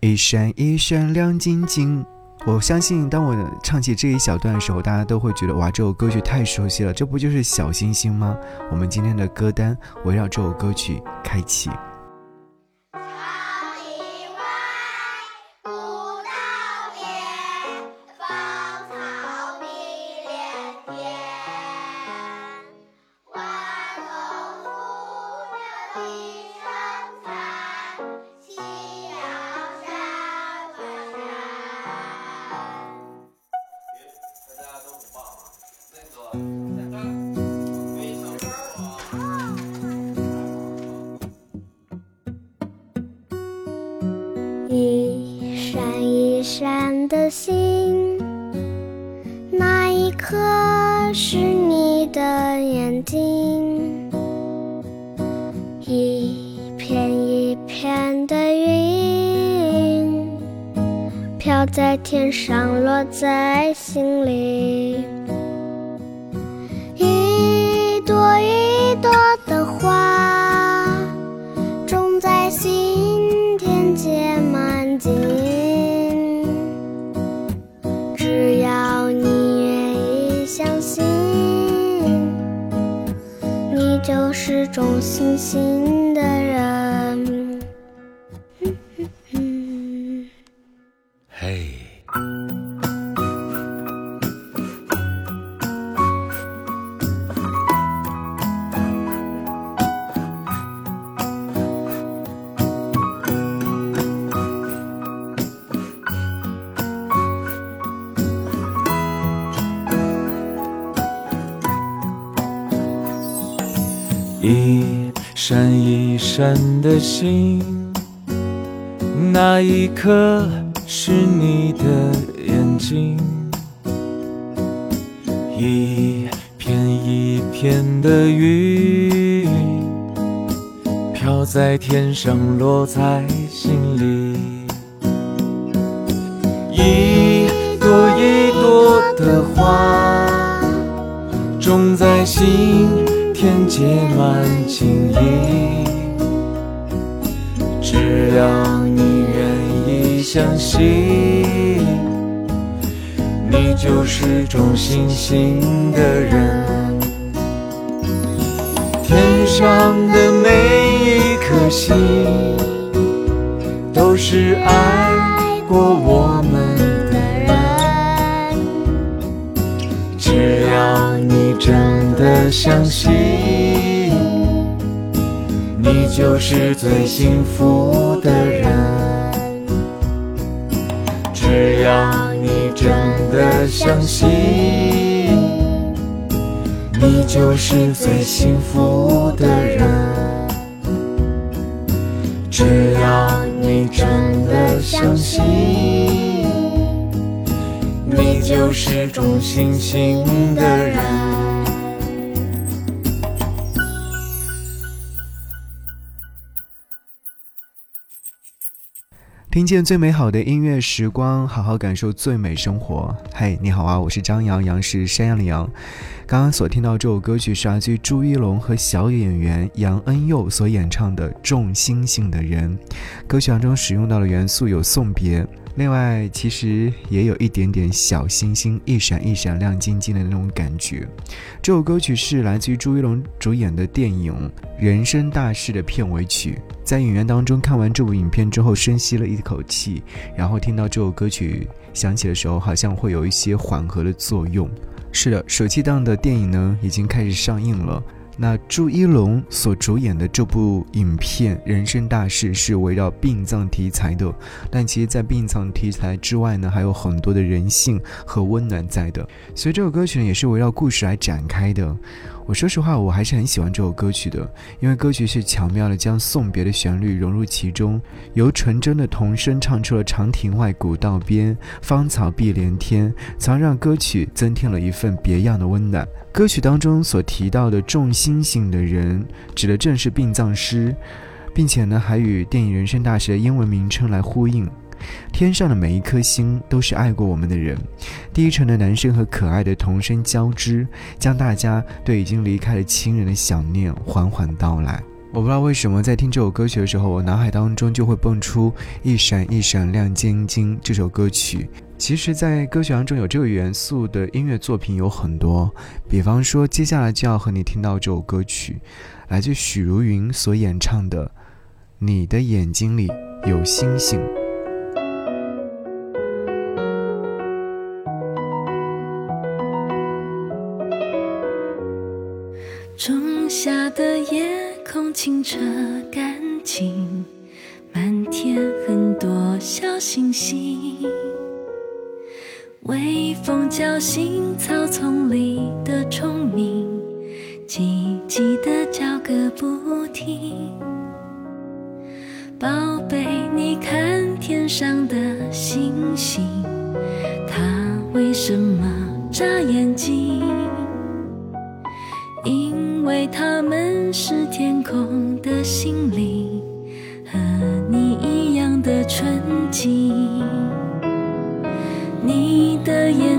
一闪一闪亮晶晶。我相信，当我唱起这一小段的时候，大家都会觉得哇，这首歌曲太熟悉了，这不就是小星星吗？我们今天的歌单围绕这首歌曲开启。的心，那一颗是你的眼睛。一片一片的云，飘在天上，落在心里。种星星闪一闪的星，那一颗是你的眼睛。一片一片的云，飘在天上，落在心里。一朵一朵的花，种在心天，结满茎意。只要你愿意相信，你就是种星星的人。天上的每一颗星，都是爱过我相信，你就是最幸福的人。只要你真的相信，你就是最幸福的人。只要你真的相信，你就是种星星的人。听见最美好的音乐时光，好好感受最美生活。嘿，你好啊，我是张扬，杨是山羊的羊。刚刚所听到这首歌曲是来自于朱一龙和小演员杨恩佑所演唱的《众星星的人》。歌曲当中使用到的元素有送别，另外其实也有一点点小星星一闪一闪亮晶晶的那种感觉。这首歌曲是来自于朱一龙主演的电影《人生大事》的片尾曲。在影院当中看完这部影片之后，深吸了一口气，然后听到这首歌曲响起的时候，好像会有一些缓和的作用。是的，暑期档的电影呢已经开始上映了。那朱一龙所主演的这部影片《人生大事》是围绕殡葬题材的，但其实，在殡葬题材之外呢，还有很多的人性和温暖在的。所以这首歌曲呢，也是围绕故事来展开的。我说实话，我还是很喜欢这首歌曲的，因为歌曲是巧妙的将送别的旋律融入其中，由纯真的童声唱出了“长亭外，古道边，芳草碧连天”，从而让歌曲增添了一份别样的温暖。歌曲当中所提到的“众星星的人”，指的正是殡葬师，并且呢，还与电影《人生大事》的英文名称来呼应。天上的每一颗星都是爱过我们的人，低沉的男声和可爱的童声交织，将大家对已经离开的亲人的想念缓缓道来。我不知道为什么在听这首歌曲的时候，我脑海当中就会蹦出“一闪一闪亮晶晶”这首歌曲。其实，在歌曲当中有这个元素的音乐作品有很多，比方说接下来就要和你听到这首歌曲，来自许茹芸所演唱的《你的眼睛里有星星》。清澈干净，满天很多小星星。微风叫醒草丛里的虫鸣，叽叽的叫个不停。宝贝，你看天上的星星，它为什么眨眼睛？因为他们是天空的心灵，和你一样的纯净。你的眼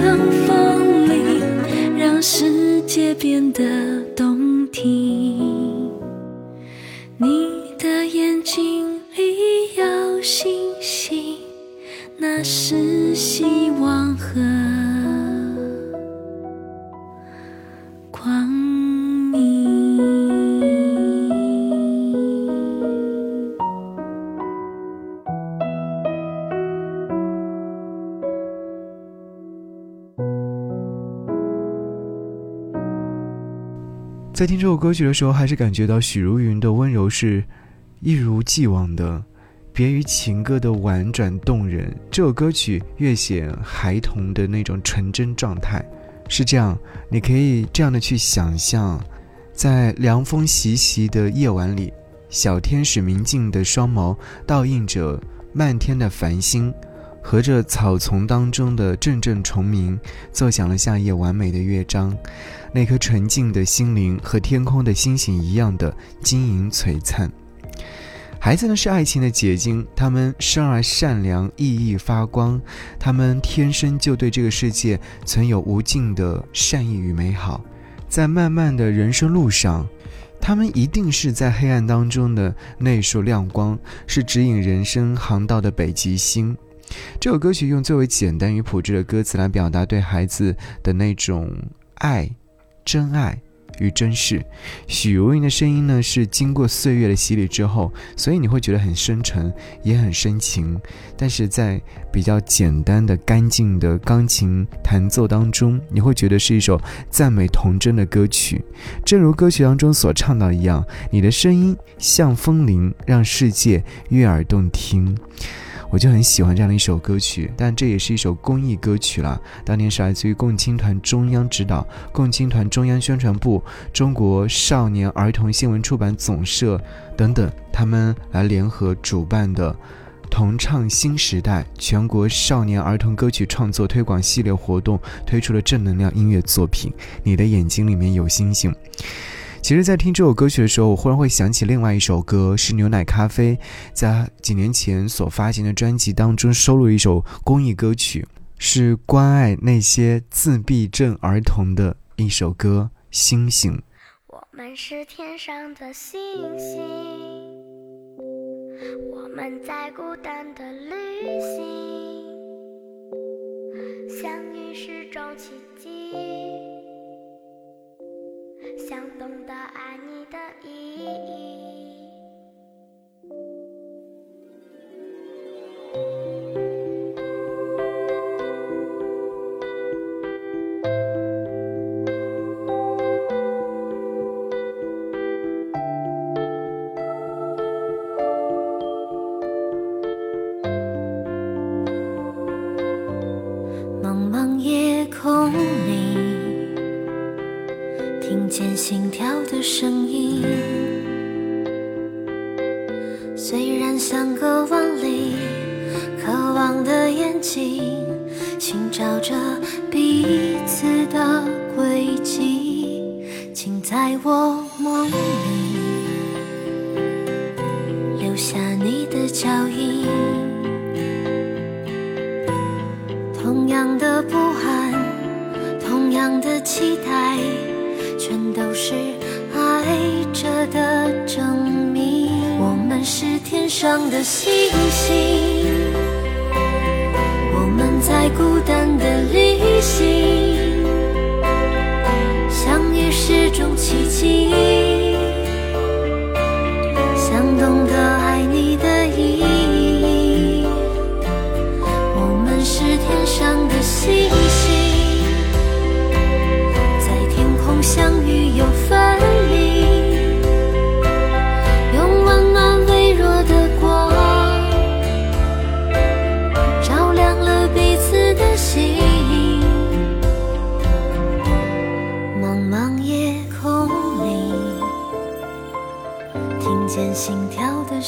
音像风铃，让世界变得在听这首歌曲的时候，还是感觉到许茹芸的温柔是一如既往的，别于情歌的婉转动人。这首歌曲越显孩童的那种纯真状态，是这样，你可以这样的去想象，在凉风习习的夜晚里，小天使明净的双眸倒映着漫天的繁星。和着草丛当中的阵阵虫鸣，奏响了夏夜完美的乐章。那颗纯净的心灵和天空的星星一样的晶莹璀璨。孩子呢是爱情的结晶，他们生而善良，熠熠发光，他们天生就对这个世界存有无尽的善意与美好。在漫漫的人生路上，他们一定是在黑暗当中的那束亮光，是指引人生航道的北极星。这首歌曲用最为简单与朴质的歌词来表达对孩子的那种爱、真爱与珍视。许茹芸的声音呢，是经过岁月的洗礼之后，所以你会觉得很深沉，也很深情。但是在比较简单的、干净的钢琴弹奏当中，你会觉得是一首赞美童真的歌曲。正如歌曲当中所唱到一样，你的声音像风铃，让世界悦耳动听。我就很喜欢这样的一首歌曲，但这也是一首公益歌曲了。当年是来自于共青团中央指导、共青团中央宣传部、中国少年儿童新闻出版总社等等，他们来联合主办的同唱新时代全国少年儿童歌曲创作推广系列活动推出了正能量音乐作品《你的眼睛里面有星星》。其实，在听这首歌曲的时候，我忽然会想起另外一首歌，是牛奶咖啡在几年前所发行的专辑当中收录一首公益歌曲，是关爱那些自闭症儿童的一首歌《星星》。我们是天上的星星，我们在孤单的旅行，相遇是种奇迹。想懂得爱你的意义。心跳的声音，虽然相隔万里，渴望的眼睛寻找着上的星星，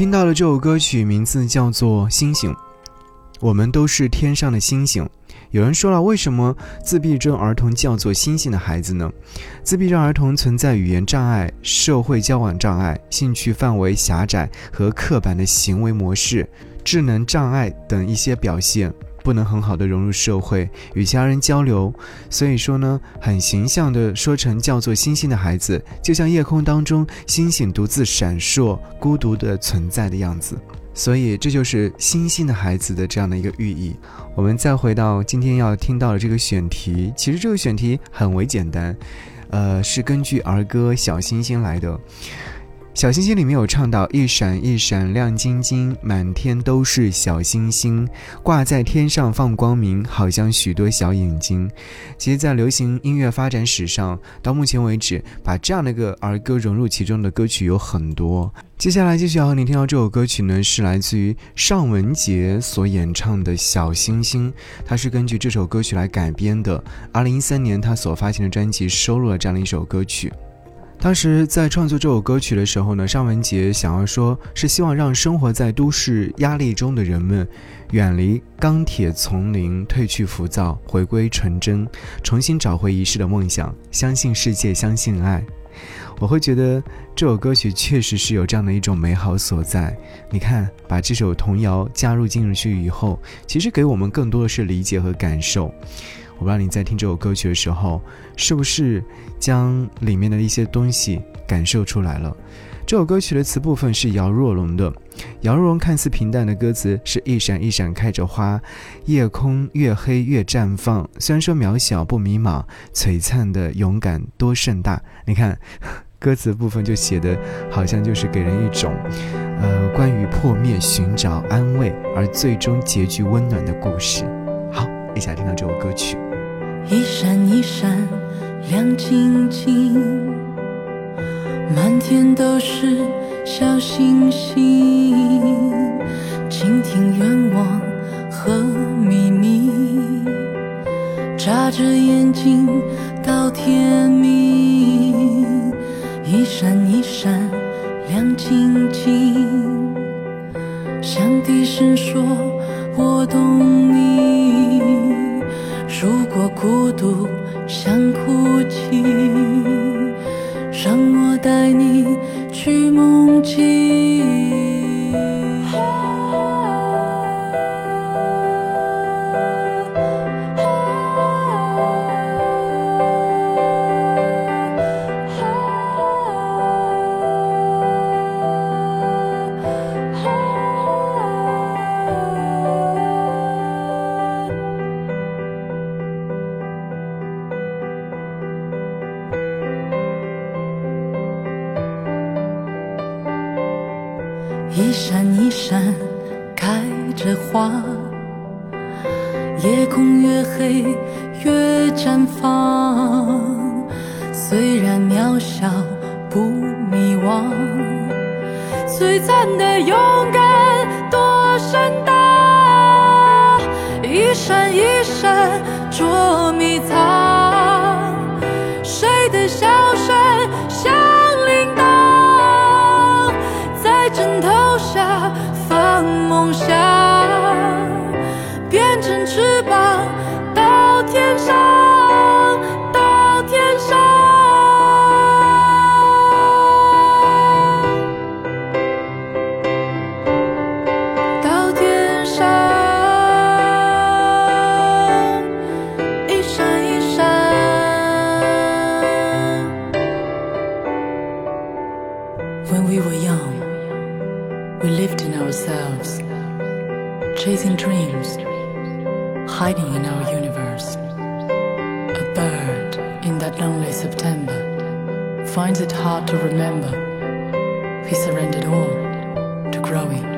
听到的这首歌曲，名字叫做《星星》，我们都是天上的星星。有人说了，为什么自闭症儿童叫做“星星”的孩子呢？自闭症儿童存在语言障碍、社会交往障碍、兴趣范围狭窄和刻板的行为模式、智能障碍等一些表现，不能很好的融入社会，与其他人交流。所以说呢，很形象的说成叫做“星星”的孩子，就像夜空当中星星独自闪烁、孤独的存在的样子。所以这就是星星的孩子的这样的一个寓意。我们再回到今天要听到的这个选题，其实这个选题很为简单，呃，是根据儿歌《小星星》来的。小星星里面有唱到一闪一闪亮晶晶，满天都是小星星，挂在天上放光明，好像许多小眼睛。其实，在流行音乐发展史上，到目前为止，把这样的一个儿歌融入其中的歌曲有很多。接下来继续要和你听到这首歌曲呢，是来自于尚雯婕所演唱的《小星星》，它是根据这首歌曲来改编的。二零一三年，他所发行的专辑收录了这样的一首歌曲。当时在创作这首歌曲的时候呢，尚雯婕想要说是希望让生活在都市压力中的人们，远离钢铁丛林，褪去浮躁，回归纯真，重新找回遗失的梦想，相信世界，相信爱。我会觉得这首歌曲确实是有这样的一种美好所在。你看，把这首童谣加入进去以后，其实给我们更多的是理解和感受。我不知道你在听这首歌曲的时候，是不是将里面的一些东西感受出来了？这首歌曲的词部分是姚若龙的。姚若龙看似平淡的歌词是一闪一闪开着花，夜空越黑越绽放。虽然说渺小不迷茫，璀璨的勇敢多盛大。你看，歌词部分就写的好像就是给人一种，呃，关于破灭、寻找安慰，而最终结局温暖的故事。好，一起来听到这首歌曲。一闪一闪亮晶晶，满天都是小星星。倾听愿望和秘密，眨着眼睛到天明。一闪一闪亮晶晶，想低声说，我懂你。如果孤独想哭泣，让我带你去梦境。空 chasing dreams, hiding in our universe. A bird in that lonely September finds it hard to remember. He surrendered all to growing.